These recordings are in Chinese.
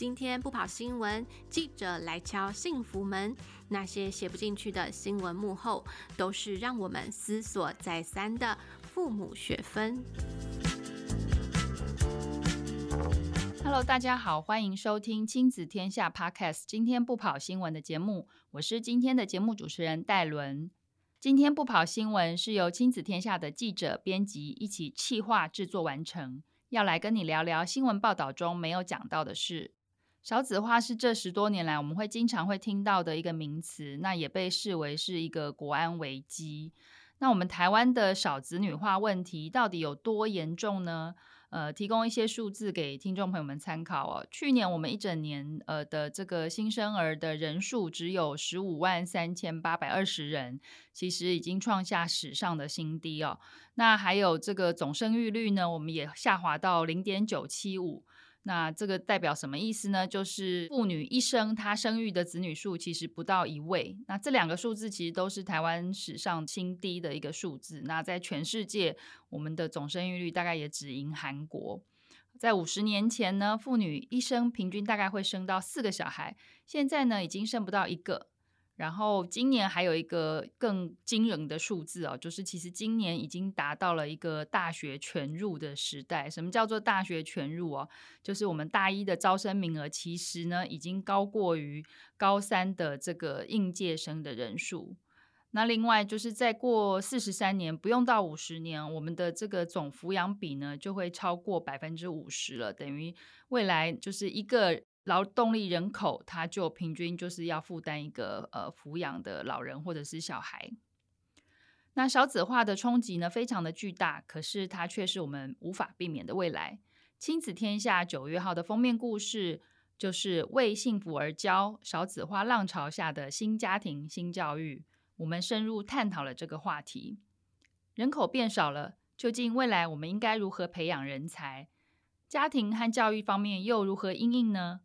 今天不跑新闻，记者来敲幸福门。那些写不进去的新闻幕后，都是让我们思索再三的父母学分。Hello，大家好，欢迎收听亲子天下 Podcast。今天不跑新闻的节目，我是今天的节目主持人戴伦。今天不跑新闻是由亲子天下的记者、编辑一起企划制作完成，要来跟你聊聊新闻报道中没有讲到的事。少子化是这十多年来我们会经常会听到的一个名词，那也被视为是一个国安危机。那我们台湾的少子女化问题到底有多严重呢？呃，提供一些数字给听众朋友们参考哦。去年我们一整年呃的这个新生儿的人数只有十五万三千八百二十人，其实已经创下史上的新低哦。那还有这个总生育率呢，我们也下滑到零点九七五。那这个代表什么意思呢？就是妇女一生她生育的子女数其实不到一位。那这两个数字其实都是台湾史上新低的一个数字。那在全世界，我们的总生育率大概也只赢韩国。在五十年前呢，妇女一生平均大概会生到四个小孩，现在呢已经生不到一个。然后今年还有一个更惊人的数字哦，就是其实今年已经达到了一个大学全入的时代。什么叫做大学全入哦？就是我们大一的招生名额其实呢已经高过于高三的这个应届生的人数。那另外就是再过四十三年，不用到五十年，我们的这个总抚养比呢就会超过百分之五十了，等于未来就是一个。劳动力人口，他就平均就是要负担一个呃抚养的老人或者是小孩。那少子化的冲击呢，非常的巨大，可是它却是我们无法避免的未来。亲子天下九月号的封面故事就是为幸福而教：少子化浪潮下的新家庭新教育。我们深入探讨了这个话题。人口变少了，究竟未来我们应该如何培养人才？家庭和教育方面又如何因应呢？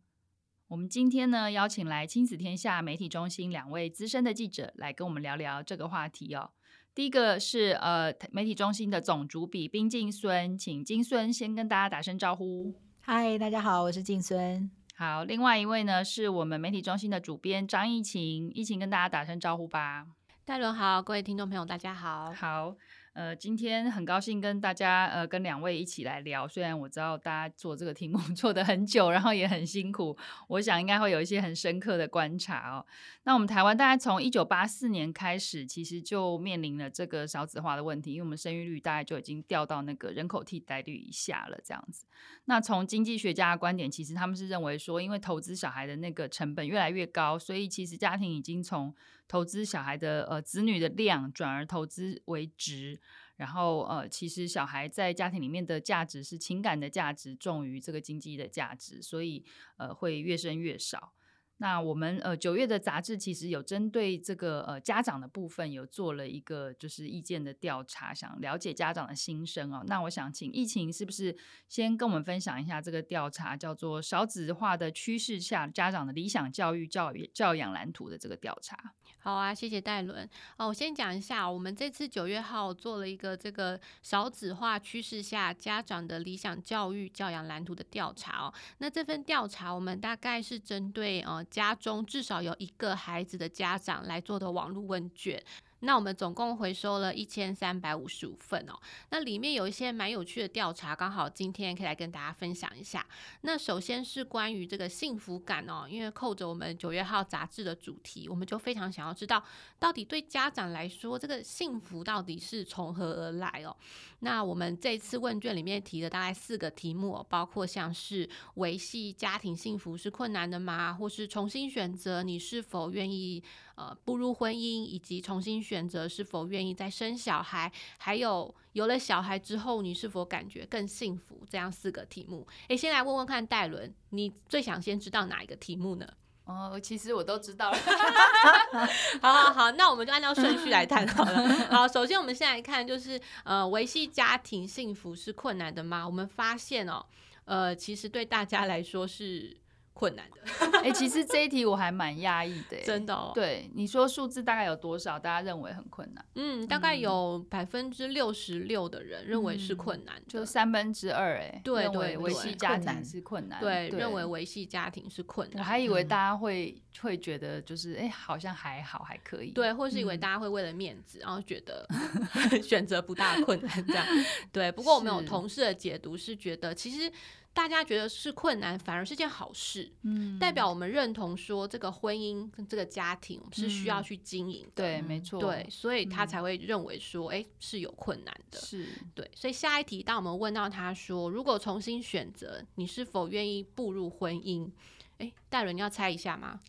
我们今天呢，邀请来亲子天下媒体中心两位资深的记者来跟我们聊聊这个话题哦。第一个是呃媒体中心的总主笔冰静孙，请静孙先跟大家打声招呼。嗨，大家好，我是静孙。好，另外一位呢是我们媒体中心的主编张艺晴，艺晴跟大家打声招呼吧。戴伦好，各位听众朋友大家好。好。呃，今天很高兴跟大家呃，跟两位一起来聊。虽然我知道大家做这个题目 做得很久，然后也很辛苦，我想应该会有一些很深刻的观察哦。那我们台湾大概从一九八四年开始，其实就面临了这个少子化的问题，因为我们生育率大概就已经掉到那个人口替代率以下了这样子。那从经济学家的观点，其实他们是认为说，因为投资小孩的那个成本越来越高，所以其实家庭已经从投资小孩的呃子女的量转而投资为值，然后呃其实小孩在家庭里面的价值是情感的价值重于这个经济的价值，所以呃会越生越少。那我们呃九月的杂志其实有针对这个呃家长的部分有做了一个就是意见的调查，想了解家长的心声哦。那我想请艺晴是不是先跟我们分享一下这个调查，叫做少子化的趋势下家长的理想教育教育教养蓝图的这个调查。好啊，谢谢戴伦。哦，我先讲一下，我们这次九月号做了一个这个少子化趋势下家长的理想教育教养蓝图的调查哦。那这份调查我们大概是针对呃家中至少有一个孩子的家长来做的网络问卷。那我们总共回收了一千三百五十五份哦，那里面有一些蛮有趣的调查，刚好今天可以来跟大家分享一下。那首先是关于这个幸福感哦，因为扣着我们九月号杂志的主题，我们就非常想要知道，到底对家长来说，这个幸福到底是从何而来哦？那我们这次问卷里面提的大概四个题目，包括像是维系家庭幸福是困难的吗？或是重新选择你是否愿意呃步入婚姻，以及重新选择是否愿意再生小孩，还有有了小孩之后你是否感觉更幸福？这样四个题目。诶，先来问问看戴伦，你最想先知道哪一个题目呢？哦，其实我都知道了。好好好，那我们就按照顺序来谈好了。好，首先我们先来看，就是呃，维系家庭幸福是困难的吗？我们发现哦，呃，其实对大家来说是困难的。哎、欸，其实这一题我还蛮压抑的，真的、哦。对，你说数字大概有多少？大家认为很困难？嗯，大概有百分之六十六的人认为是困难、嗯，就三分之二。哎，对对，维系家庭是困难。对，认为维系家庭是困难。我还以为大家会、嗯、会觉得就是哎、欸，好像还好，还可以。对，或是以为大家会为了面子，嗯、然后觉得 选择不大困难这样。对，不过我们有同事的解读是觉得其实。大家觉得是困难，反而是件好事，嗯，代表我们认同说这个婚姻跟这个家庭是需要去经营的，嗯，对，没错，对，所以他才会认为说，哎，嗯，是有困难的，是。对，所以下一题，当我们问到他说，如果重新选择，你是否愿意步入婚姻？哎，戴伦，你要猜一下吗？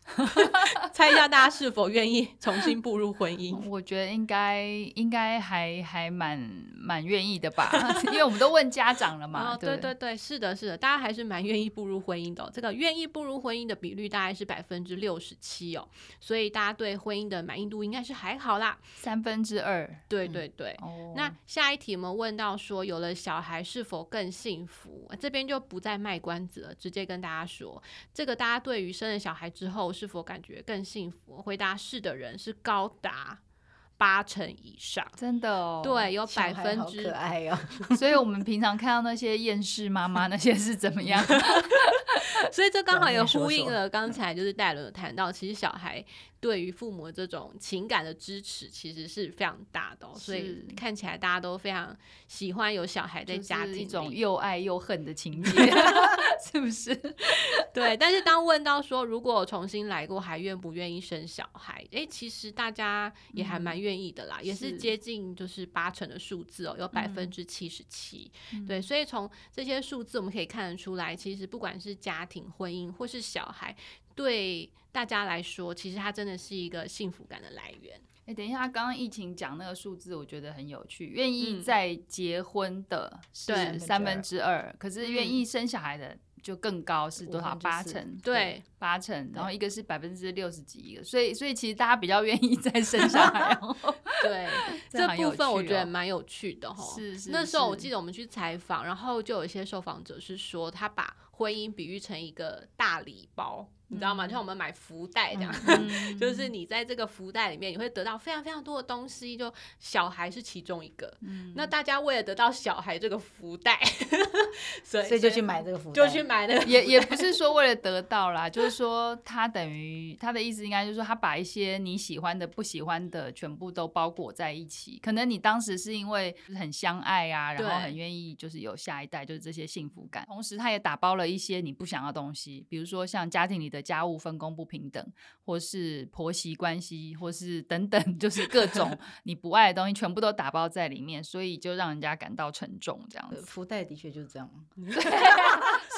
猜一下大家是否愿意重新步入婚姻？我觉得应该应该还还蛮蛮愿意的吧，因为我们都问家长了嘛。哦，对对对，是的，是的，大家还是蛮愿意步入婚姻的哦。这个愿意步入婚姻的比率大概是百分之六十七哦，所以大家对婚姻的满意度应该是还好啦，三分之二。对对对。嗯，那下一题我们问到说，有了小孩是否更幸福？这边就不再卖关子了，直接跟大家说这个。大家对于生了小孩之后是否感觉更幸福？回答是的人是高达八成以上，真的哦。对，有百分之可爱哦。所以我们平常看到那些厌世妈妈那些是怎么样？所以这刚好也呼应了刚才就是戴伦有谈到，其实小孩。对于父母这种情感的支持，其实是非常大的，哦，所以看起来大家都非常喜欢有小孩在家庭，就是，一种又爱又恨的情节，是不是？对。但是当问到说，如果重新来过，还愿不愿意生小孩？哎，其实大家也还蛮愿意的啦，嗯，也是接近就是八成的数字哦，有百分之七十七。对，所以从这些数字我们可以看得出来，其实不管是家庭、婚姻或是小孩。对大家来说，其实它真的是一个幸福感的来源。哎，等一下，刚刚疫情讲那个数字，我觉得很有趣。愿意再结婚的是三分之二，嗯，可是愿意生小孩的就更高，是多少？八成。对，八成。然后一个是百分之六十几一个，所以所以其实大家比较愿意再生小孩。对，这部分我觉得蛮有趣的哈。是是，是。那时候我记得我们去采访，然后就有一些受访者是说，他把婚姻比喻成一个大礼包。你知道吗？就像我们买福袋这样，嗯、就是你在这个福袋里面，你会得到非常非常多的东西。就小孩是其中一个，嗯、那大家为了得到小孩这个福袋，所以所以就去买这个福袋，就去买那个。也也不是说为了得到啦，就是说他等于他的意思应该就是说他把一些你喜欢的、不喜欢的全部都包裹在一起。可能你当时是因为很相爱啊，然后很愿意就是有下一代，就是这些幸福感。同时，他也打包了一些你不想要的东西，比如说像家庭里的。家务分工不平等，或是婆媳关系，或是等等，就是各种 你不爱的东西，全部都打包在里面，所以就让人家感到沉重。这样子，福袋的确就是这样，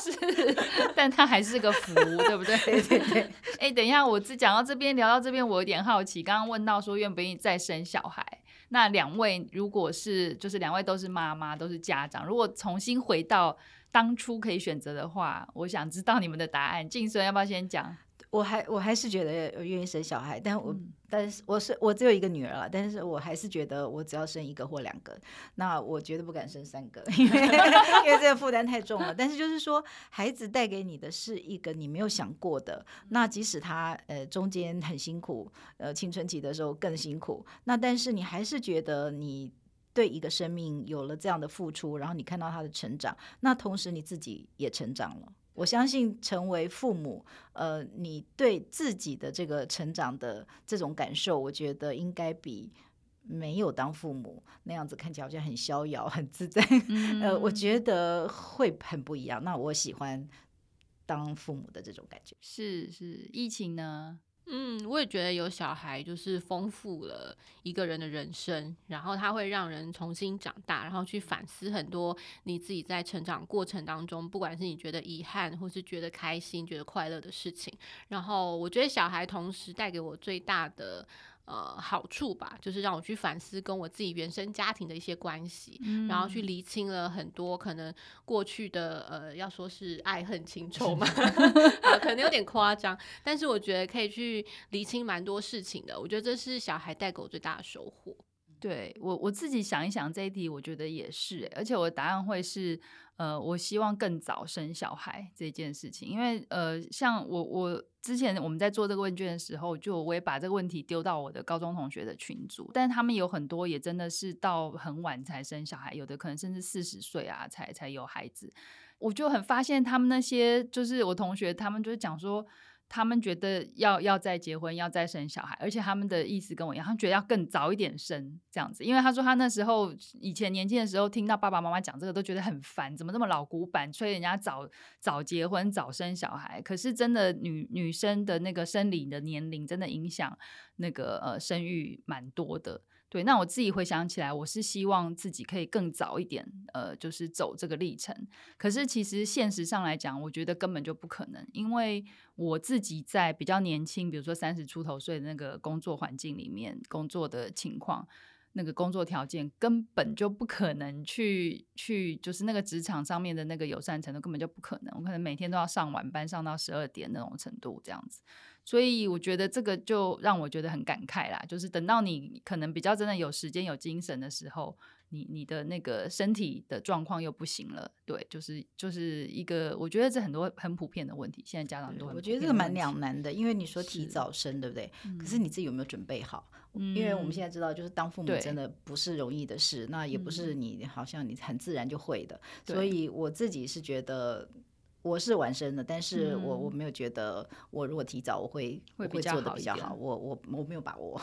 是，但它还是个福，对不对？对对对。哎、欸，等一下，我只讲到这边，聊到这边，我有点好奇，刚刚问到说愿不愿意再生小孩，那两位如果是，就是两位都是妈妈，都是家长，如果重新回到。当初可以选择的话，我想知道你们的答案。静孙要不要先讲？我还我还是觉得我愿意生小孩，但我、嗯、但是我是我只有一个女儿了，但是我还是觉得我只要生一个或两个，那我绝对不敢生三个，因为因为这个负担太重了。但是就是说，孩子带给你的是一个你没有想过的，那即使他呃中间很辛苦，呃青春期的时候更辛苦，那但是你还是觉得你。对一个生命有了这样的付出，然后你看到他的成长，那同时你自己也成长了。我相信成为父母，呃，你对自己的这个成长的这种感受，我觉得应该比没有当父母那样子看起来好像很逍遥、很自在。嗯、呃，我觉得会很不一样。那我喜欢当父母的这种感觉。是是，疫情呢？嗯，我也觉得有小孩就是丰富了一个人的人生，然后他会让人重新长大，然后去反思很多你自己在成长过程当中，不管是你觉得遗憾，或是觉得开心、觉得快乐的事情。然后我觉得小孩同时带给我最大的。呃，好处吧，就是让我去反思跟我自己原生家庭的一些关系，嗯、然后去厘清了很多可能过去的呃，要说是爱恨情 仇嘛，啊，可能有点夸张，但是我觉得可以去厘清蛮多事情的。我觉得这是小孩带给我最大的收获。对我我自己想一想这一题，我觉得也是，而且我的答案会是，呃，我希望更早生小孩这件事情，因为呃，像我我之前我们在做这个问卷的时候，就我也把这个问题丢到我的高中同学的群组，但他们有很多也真的是到很晚才生小孩，有的可能甚至四十岁啊才才有孩子，我就很发现他们那些就是我同学，他们就是讲说。他们觉得要要再结婚，要再生小孩，而且他们的意思跟我一样，他们觉得要更早一点生这样子。因为他说他那时候以前年轻的时候，听到爸爸妈妈讲这个都觉得很烦，怎么这么老古板，催人家早早结婚、早生小孩。可是真的女女生的那个生理的年龄，真的影响那个呃生育蛮多的。对，那我自己回想起来，我是希望自己可以更早一点，呃，就是走这个历程。可是其实现实上来讲，我觉得根本就不可能，因为我自己在比较年轻，比如说三十出头岁的那个工作环境里面工作的情况，那个工作条件根本就不可能去去，就是那个职场上面的那个友善程度根本就不可能。我可能每天都要上晚班，上到十二点那种程度这样子。所以我觉得这个就让我觉得很感慨啦，就是等到你可能比较真的有时间有精神的时候，你你的那个身体的状况又不行了，对，就是就是一个我觉得这很多很普遍的问题，现在家长都很我觉得这个蛮两难的，因为你说提早生对不对？可是你自己有没有准备好？嗯，因为我们现在知道，就是当父母真的不是容易的事，那也不是你好像你很自然就会的，所以我自己是觉得。我是晚生的，但是我我没有觉得我如果提早我会会会做的比较好，我我我没有把握，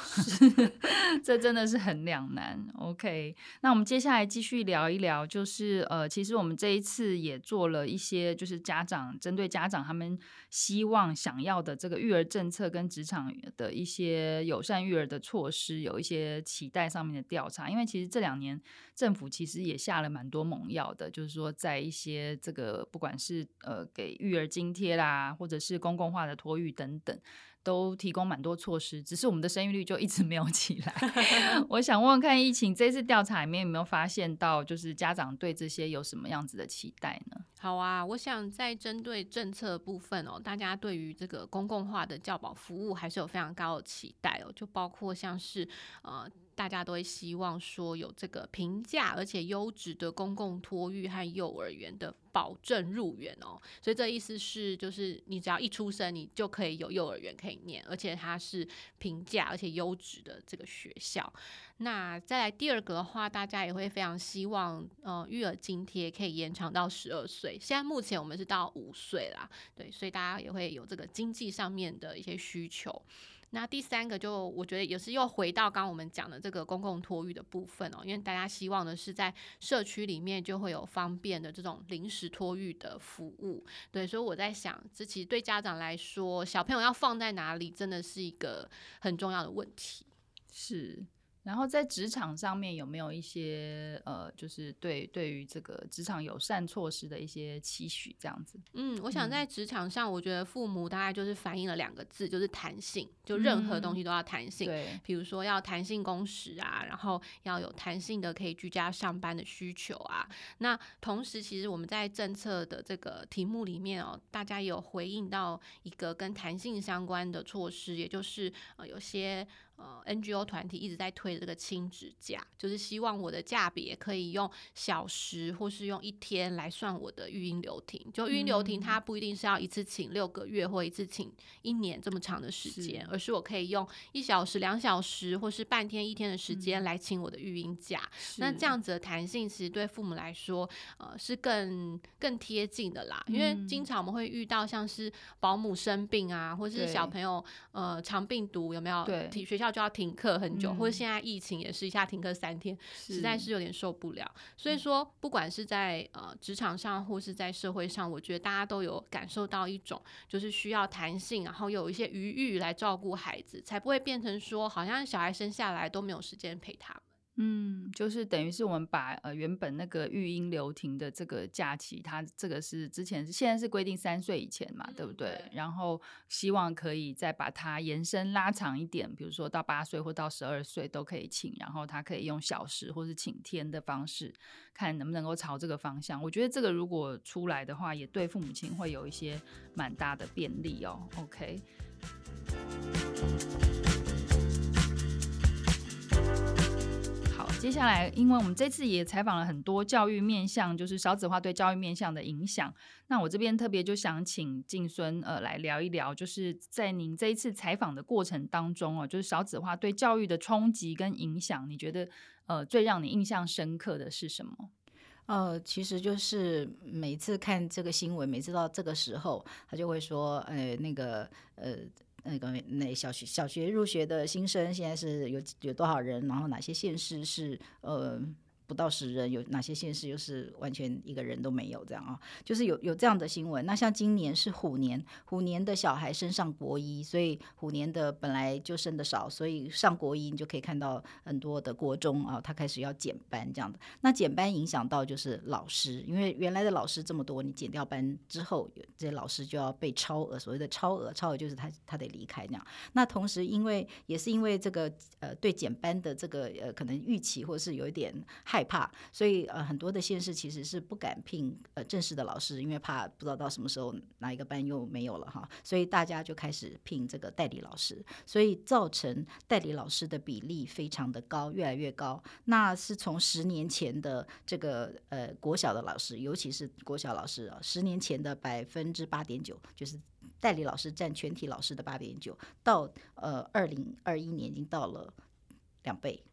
这真的是很两难。OK，那我们接下来继续聊一聊，就是呃，其实我们这一次也做了一些，就是家长针对家长他们希望想要的这个育儿政策跟职场的一些友善育儿的措施，有一些期待上面的调查，因为其实这两年政府其实也下了蛮多猛药的，就是说在一些这个不管是呃，给育儿津贴啦，或者是公共化的托育等等，都提供蛮多措施，只是我们的生育率就一直没有起来。我想问问看，疫情这次调查里面有没有发现到，就是家长对这些有什么样子的期待呢？好啊，我想在针对政策部分哦，大家对于这个公共化的教保服务还是有非常高的期待哦，就包括像是呃。大家都会希望说有这个平价而且优质的公共托育和幼儿园的保证入园哦，所以这意思是就是你只要一出生，你就可以有幼儿园可以念，而且它是平价而且优质的这个学校。那再来第二个的话，大家也会非常希望呃育儿津贴可以延长到十二岁，现在目前我们是到五岁啦，对，所以大家也会有这个经济上面的一些需求。那第三个就我觉得也是又回到刚刚我们讲的这个公共托育的部分哦，因为大家希望的是在社区里面就会有方便的这种临时托育的服务，对，所以我在想，这其实对家长来说，小朋友要放在哪里，真的是一个很重要的问题，是。然后在职场上面有没有一些呃，就是对对于这个职场友善措施的一些期许这样子？嗯，我想在职场上，我觉得父母大概就是反映了两个字，就是弹性，就任何东西都要弹性。对、嗯，比如说要弹性工时啊，然后要有弹性的可以居家上班的需求啊。那同时，其实我们在政策的这个题目里面哦，大家也有回应到一个跟弹性相关的措施，也就是呃有些。呃，NGO 团体一直在推这个亲子假，就是希望我的假别可以用小时或是用一天来算我的育婴留停。就育婴留停，它不一定是要一次请六个月或一次请一年这么长的时间，是而是我可以用一小时、两小时或是半天、一天的时间来请我的育婴假。是那这样子的弹性，其实对父母来说，呃，是更更贴近的啦。因为经常我们会遇到像是保姆生病啊，或是小朋友呃肠病毒有没有？对，学校。就要停课很久，嗯、或者现在疫情也是一下停课三天，实在是有点受不了。所以说，不管是在呃职场上，或是在社会上，我觉得大家都有感受到一种就是需要弹性，然后有一些余裕来照顾孩子，才不会变成说好像小孩生下来都没有时间陪他。嗯，就是等于是我们把呃原本那个育婴留停的这个假期，它这个是之前是现在是规定三岁以前嘛，嗯、对不对？对，然后希望可以再把它延伸拉长一点，比如说到八岁或到十二岁都可以请，然后他可以用小时或是请天的方式，看能不能够朝这个方向。我觉得这个如果出来的话，也对父母亲会有一些蛮大的便利哦。OK。接下来，因为我们这次也采访了很多教育面向，就是少子化对教育面向的影响。那我这边特别就想请静孙呃来聊一聊，就是在您这一次采访的过程当中哦，就是少子化对教育的冲击跟影响，你觉得呃最让你印象深刻的是什么？呃，其实就是每次看这个新闻，每次到这个时候，他就会说，呃，那个呃。那个那小学小学入学的新生现在是有有多少人？然后哪些县市是呃？不到十人，有哪些县市又是完全一个人都没有这样啊？就是有有这样的新闻。那像今年是虎年，虎年的小孩升上国一，所以虎年的本来就生的少，所以上国一你就可以看到很多的国中啊，他开始要减班这样的。那减班影响到就是老师，因为原来的老师这么多，你减掉班之后，这些老师就要被超额，所谓的超额，超额就是他他得离开这样。那同时因为也是因为这个呃对减班的这个呃可能预期或是有一点。害怕，所以呃很多的县市其实是不敢聘呃正式的老师，因为怕不知道到什么时候哪一个班又没有了哈，所以大家就开始聘这个代理老师，所以造成代理老师的比例非常的高，越来越高。那是从十年前的这个呃国小的老师，尤其是国小老师啊，十年前的百分之八点九，就是代理老师占全体老师的八点九，到呃二零二一年已经到了两倍。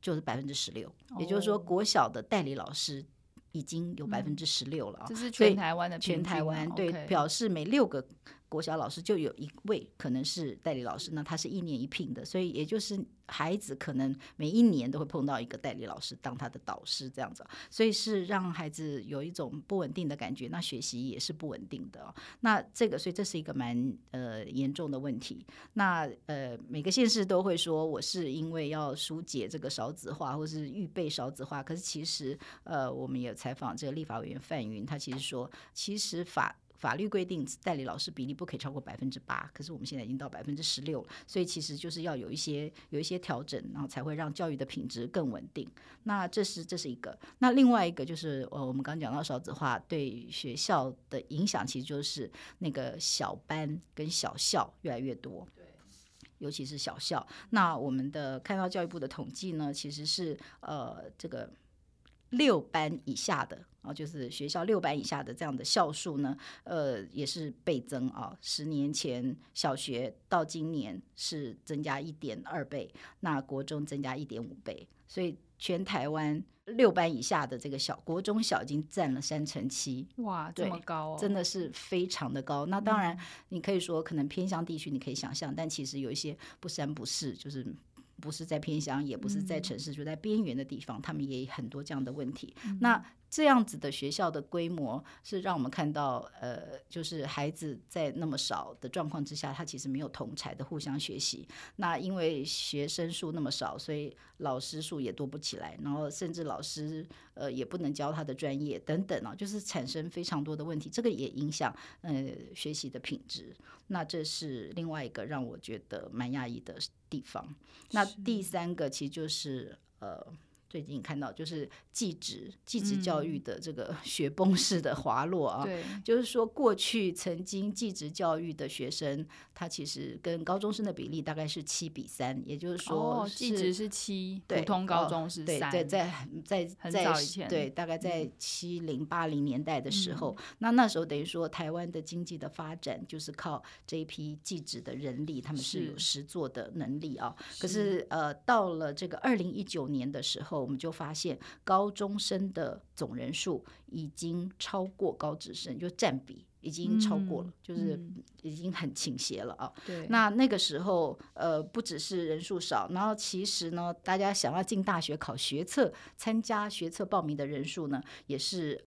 就是百分之十六，也就是说，国小的代理老师已经有百分之十六了啊！这是全台湾的全台湾对，表示每六个。国小老师就有一位可能是代理老师，那他是一年一聘的，所以也就是孩子可能每一年都会碰到一个代理老师当他的导师这样子，所以是让孩子有一种不稳定的感觉，那学习也是不稳定的哦。那这个，所以这是一个蛮呃严重的问题。那呃每个县市都会说我是因为要疏解这个少子化，或是预备少子化，可是其实呃我们也采访这个立法委员范云，他其实说其实法。法律规定代理老师比例不可以超过百分之八，可是我们现在已经到百分之十六了，所以其实就是要有一些有一些调整，然后才会让教育的品质更稳定。那这是这是一个，那另外一个就是呃，我们刚刚讲到少子化对学校的影响，其实就是那个小班跟小校越来越多，对，尤其是小校。那我们的看到教育部的统计呢，其实是呃这个六班以下的。啊，就是学校六班以下的这样的校数呢，呃，也是倍增啊。十年前小学到今年是增加一点二倍，那国中增加一点五倍，所以全台湾六班以下的这个小国中小已经占了三成七。哇，这么高哦，真的是非常的高。那当然，你可以说可能偏乡地区你可以想象，但其实有一些不三不四，就是。不是在偏乡，也不是在城市，就在边缘的地方，他们也有很多这样的问题。那这样子的学校的规模是让我们看到，呃，就是孩子在那么少的状况之下，他其实没有同才的互相学习。那因为学生数那么少，所以老师数也多不起来，然后甚至老师呃也不能教他的专业等等啊，就是产生非常多的问题。这个也影响呃学习的品质。那这是另外一个让我觉得蛮讶异的地方。那第三个其实就是呃。最近看到就是继职继职教育的这个 雪崩式的滑落啊，对，就是说过去曾经继职教育的学生，他其实跟高中生的比例大概是七比三，也就是说继职是七，普通高中是三，对，在在在在对，大概在七零八零年代的时候，那那时候等于说台湾的经济的发展就是靠这一批继职的人力，他们是有实作的能力啊，可是呃到了这个二零一九年的时候。我们就发现高中生的总人数已经超过高职生，就占比已经超过了，嗯、就是已经很倾斜了啊。对，那那个时候，呃，不只是人数少，然后其实呢，大家想要进大学考学测、参加学测报名的人数呢，也是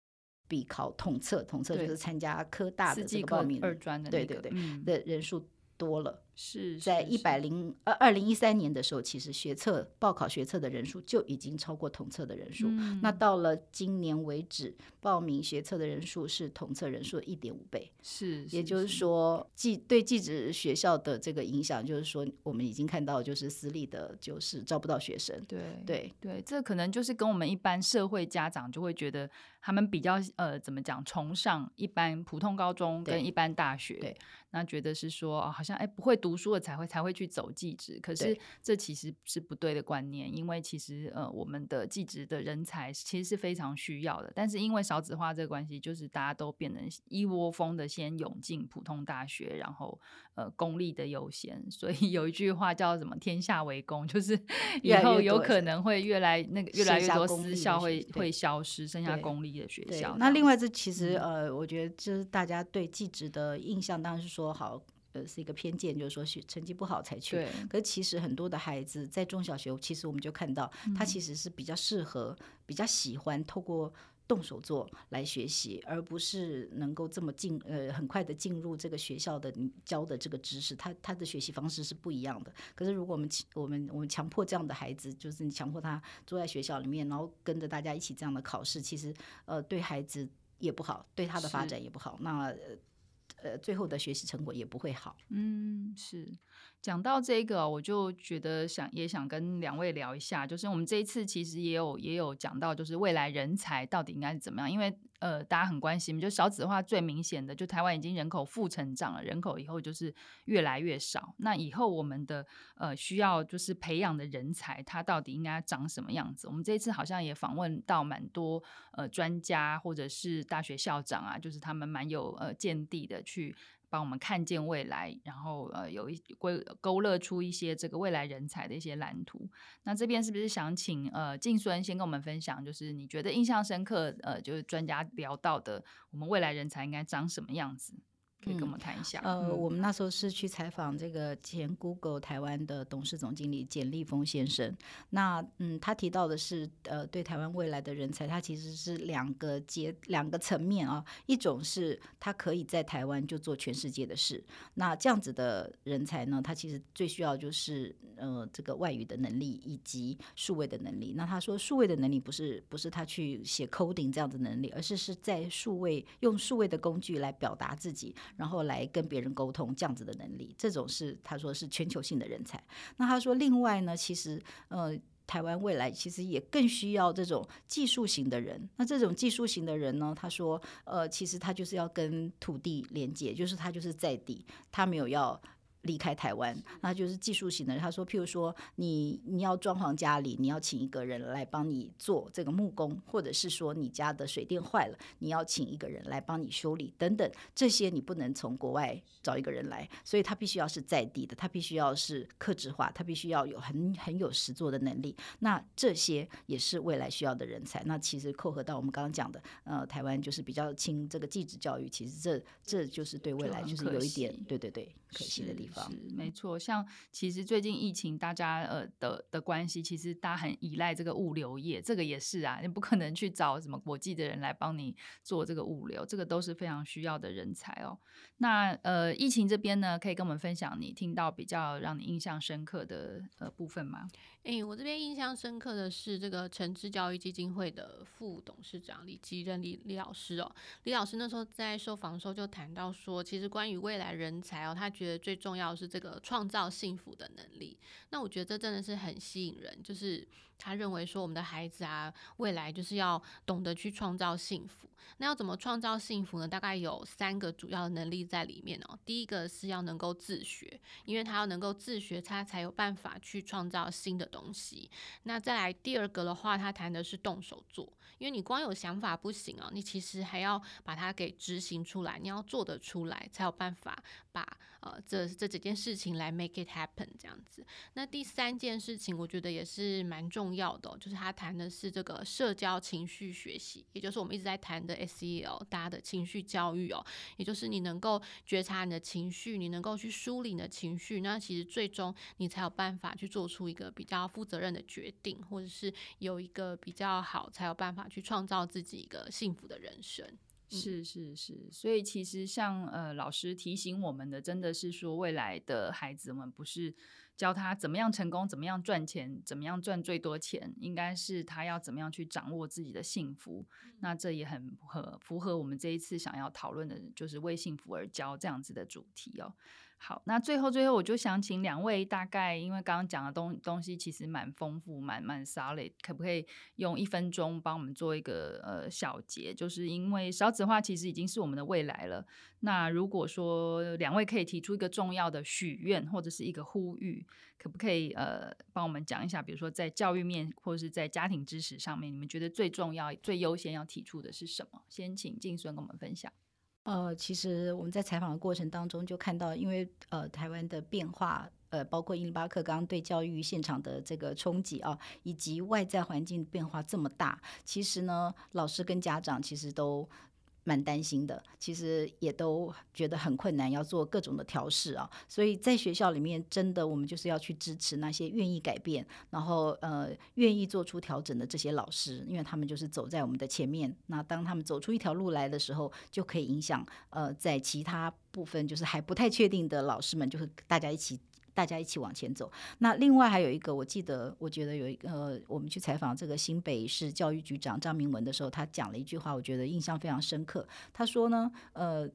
比考统测，统测就是参加科大的这个报名二专的、那个、对对对、嗯、的人数多了。是在一百零呃二零一三年的时候，其实学测报考学测的人数就已经超过统测的人数。嗯、那到了今年为止，报名学测的人数是统测人数的一点五倍。是，也就是说，技对技职学校的这个影响，就是说我们已经看到，就是私立的，就是招不到学生。对对对，这可能就是跟我们一般社会家长就会觉得，他们比较呃怎么讲，崇尚一般普通高中跟一般大学。对。那觉得是说哦，好像哎不会读书的才会才会去走技职，可是这其实是不对的观念，因为其实呃我们的技职的人才其实是非常需要的，但是因为少子化这个关系，就是大家都变成一窝蜂的先涌进普通大学，然后呃公立的优先，所以有一句话叫什么“天下为公”，就是以后有可能会越来那个越来越多私校会会消失，剩下公立的学校。那另外这其实呃，我觉得就是大家对技职的印象当然是说好。呃，是一个偏见，就是说学成绩不好才去。对。可是其实很多的孩子在中小学，其实我们就看到，他其实是比较适合、嗯、比较喜欢透过动手做来学习，而不是能够这么进呃很快的进入这个学校的教的这个知识。他他的学习方式是不一样的。可是如果我们我们我们强迫这样的孩子，就是你强迫他坐在学校里面，然后跟着大家一起这样的考试，其实呃对孩子也不好，对他的发展也不好。那。呃，最后的学习成果也不会好。嗯，是。讲到这个，我就觉得想也想跟两位聊一下，就是我们这一次其实也有也有讲到，就是未来人才到底应该是怎么样？因为呃，大家很关心，就少子化最明显的，就台湾已经人口负成长了，人口以后就是越来越少。那以后我们的呃需要就是培养的人才，他到底应该长什么样子？我们这一次好像也访问到蛮多呃专家或者是大学校长啊，就是他们蛮有呃见地的去。帮我们看见未来，然后呃，有一勾勾勒出一些这个未来人才的一些蓝图。那这边是不是想请呃静孙先跟我们分享，就是你觉得印象深刻呃，就是专家聊到的，我们未来人才应该长什么样子？可以跟我们谈一下。呃，我们那时候是去采访这个前 Google 台湾的董事总经理简立峰先生。那嗯，他提到的是，呃，对台湾未来的人才，他其实是两个阶两个层面啊。一种是他可以在台湾就做全世界的事。那这样子的人才呢，他其实最需要就是呃这个外语的能力以及数位的能力。那他说，数位的能力不是不是他去写 coding 这样的能力，而是是在数位用数位的工具来表达自己。然后来跟别人沟通这样子的能力，这种是他说是全球性的人才。那他说另外呢，其实呃，台湾未来其实也更需要这种技术型的人。那这种技术型的人呢，他说呃，其实他就是要跟土地连接，就是他就是在地，他没有要。离开台湾，那就是技术型的。他说，譬如说你你要装潢家里，你要请一个人来帮你做这个木工，或者是说你家的水电坏了，你要请一个人来帮你修理等等，这些你不能从国外找一个人来，所以他必须要是在地的，他必须要是克制化，他必须要有很很有实作的能力。那这些也是未来需要的人才。那其实扣合到我们刚刚讲的，呃，台湾就是比较轻这个技职教育，其实这这就是对未来就是有一点对对对可惜的地方。是没错，像其实最近疫情，大家呃的的关系，其实大家很依赖这个物流业，这个也是啊，你不可能去找什么国际的人来帮你做这个物流，这个都是非常需要的人才哦。那呃，疫情这边呢，可以跟我们分享你听到比较让你印象深刻的呃部分吗？哎、欸，我这边印象深刻的是这个诚志教育基金会的副董事长李继任李李老师哦，李老师那时候在受访的时候就谈到说，其实关于未来人才哦，他觉得最重要要是这个创造幸福的能力。那我觉得这真的是很吸引人，就是他认为说我们的孩子啊，未来就是要懂得去创造幸福。那要怎么创造幸福呢？大概有三个主要的能力在里面哦。第一个是要能够自学，因为他要能够自学，他才有办法去创造新的东西。那再来第二个的话，他谈的是动手做，因为你光有想法不行啊，你其实还要把它给执行出来，你要做得出来，才有办法把呃这这几件事情来 make it happen 这样子。那第三件事情，我觉得也是蛮重重要的，就是他谈的是这个社交情绪学习，也就是我们一直在谈的。SEL，大家的情绪教育哦，也就是你能够觉察你的情绪，你能够去梳理你的情绪，那其实最终你才有办法去做出一个比较负责任的决定，或者是有一个比较好，才有办法去创造自己一个幸福的人生。是是是，所以其实像呃老师提醒我们的，真的是说未来的孩子们不是。教他怎么样成功，怎么样赚钱，怎么样赚最多钱，应该是他要怎么样去掌握自己的幸福。嗯、那这也很符合符合我们这一次想要讨论的，就是为幸福而教这样子的主题哦。好，那最后最后，我就想请两位大概，因为刚刚讲的东东西其实蛮丰富，蛮蛮 solid，可不可以用一分钟帮我们做一个呃小结？就是因为少子化其实已经是我们的未来了。那如果说两位可以提出一个重要的许愿或者是一个呼吁，可不可以呃帮我们讲一下？比如说在教育面或者是在家庭支持上面，你们觉得最重要、最优先要提出的是什么？先请静孙跟我们分享。呃，其实我们在采访的过程当中就看到，因为呃台湾的变化，呃包括英巴克刚刚对教育现场的这个冲击啊，以及外在环境变化这么大，其实呢，老师跟家长其实都。蛮担心的，其实也都觉得很困难，要做各种的调试啊。所以在学校里面，真的我们就是要去支持那些愿意改变，然后呃愿意做出调整的这些老师，因为他们就是走在我们的前面。那当他们走出一条路来的时候，就可以影响呃在其他部分就是还不太确定的老师们，就是大家一起。大家一起往前走。那另外还有一个，我记得，我觉得有一个，我们去采访这个新北市教育局长张明文的时候，他讲了一句话，我觉得印象非常深刻。他说呢，呃，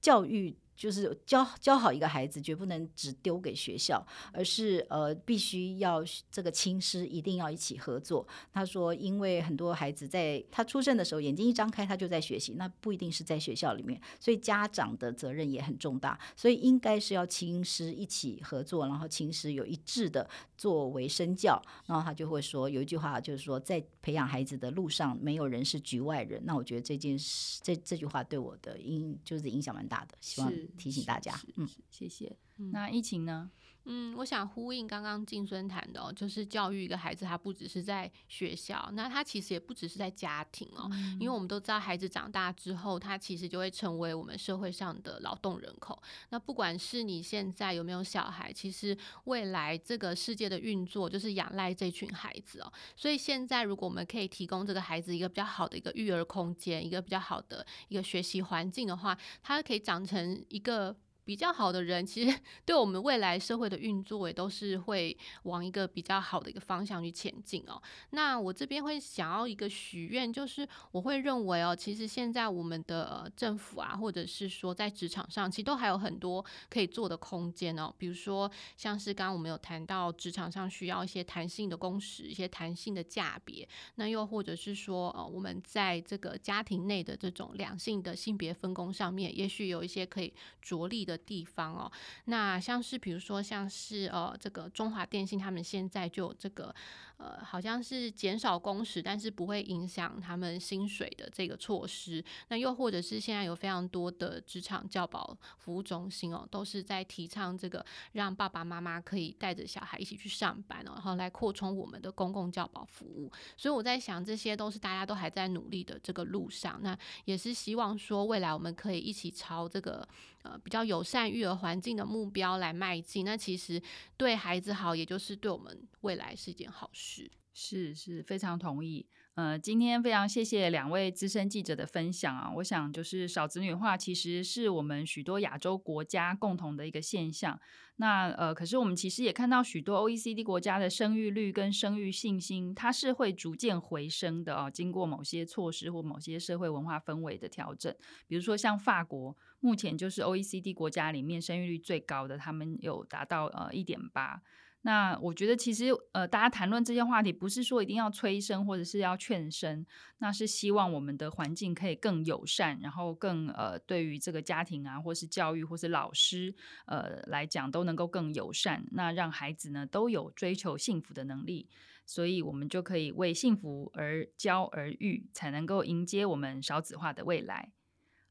教育。就是教教好一个孩子，绝不能只丢给学校，而是呃必须要这个亲师一定要一起合作。他说，因为很多孩子在他出生的时候，眼睛一张开他就在学习，那不一定是在学校里面，所以家长的责任也很重大，所以应该是要亲师一起合作，然后亲师有一致的作为身教。然后他就会说有一句话，就是说在培养孩子的路上，没有人是局外人。那我觉得这件事这这句话对我的影就是影响蛮大的，希望。提醒大家，嗯，谢谢。那疫情呢？嗯，我想呼应刚刚静孙谈的哦，就是教育一个孩子，他不只是在学校，那他其实也不只是在家庭哦，嗯、因为我们都知道，孩子长大之后，他其实就会成为我们社会上的劳动人口。那不管是你现在有没有小孩，其实未来这个世界的运作就是仰赖这群孩子哦。所以现在，如果我们可以提供这个孩子一个比较好的一个育儿空间，一个比较好的一个学习环境的话，他可以长成一个。比较好的人，其实 对我们未来社会的运作也都是会往一个比较好的一个方向去前进哦。那我这边会想要一个许愿，就是我会认为哦，其实现在我们的政府啊，或者是说在职场上，其实都还有很多可以做的空间哦。比如说像是刚刚我们有谈到职场上需要一些弹性的工时，一些弹性的价别，那又或者是说呃，我们在这个家庭内的这种两性的性别分工上面，也许有一些可以着力的。地方哦，那像是比如说像是呃这个中华电信，他们现在就有这个。呃，好像是减少工时，但是不会影响他们薪水的这个措施。那又或者是现在有非常多的职场教保服务中心哦，都是在提倡这个让爸爸妈妈可以带着小孩一起去上班哦，然后来扩充我们的公共教保服务。所以我在想，这些都是大家都还在努力的这个路上。那也是希望说，未来我们可以一起朝这个呃比较友善育儿环境的目标来迈进。那其实对孩子好，也就是对我们未来是一件好事。是是，非常同意。呃，今天非常谢谢两位资深记者的分享啊。我想，就是少子女化其实是我们许多亚洲国家共同的一个现象。那呃，可是我们其实也看到许多 OECD 国家的生育率跟生育信心，它是会逐渐回升的哦。经过某些措施或某些社会文化氛围的调整，比如说像法国，目前就是 OECD 国家里面生育率最高的，他们有达到呃一点八。那我觉得其实呃，大家谈论这些话题，不是说一定要催生或者是要劝生，那是希望我们的环境可以更友善，然后更呃，对于这个家庭啊，或是教育或是老师呃来讲都能够更友善，那让孩子呢都有追求幸福的能力，所以我们就可以为幸福而教而育，才能够迎接我们少子化的未来。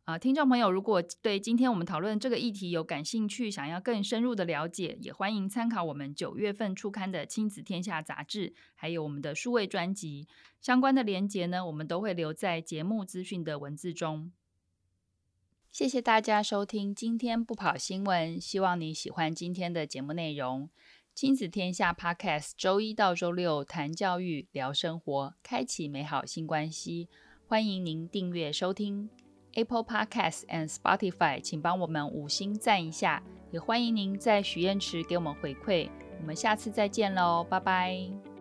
啊，听众朋友，如果对今天我们讨论这个议题有感兴趣，想要更深入的了解，也欢迎参考我们九月份出刊的《亲子天下》杂志，还有我们的数位专辑相关的连结呢，我们都会留在节目资讯的文字中。谢谢大家收听今天不跑新闻，希望你喜欢今天的节目内容。亲子天下 Podcast 周一到周六谈教育、聊生活，开启美好新关系，欢迎您订阅收听。Apple Podcasts and Spotify，请帮我们五星赞一下，也欢迎您在许愿池给我们回馈。我们下次再见喽，拜拜。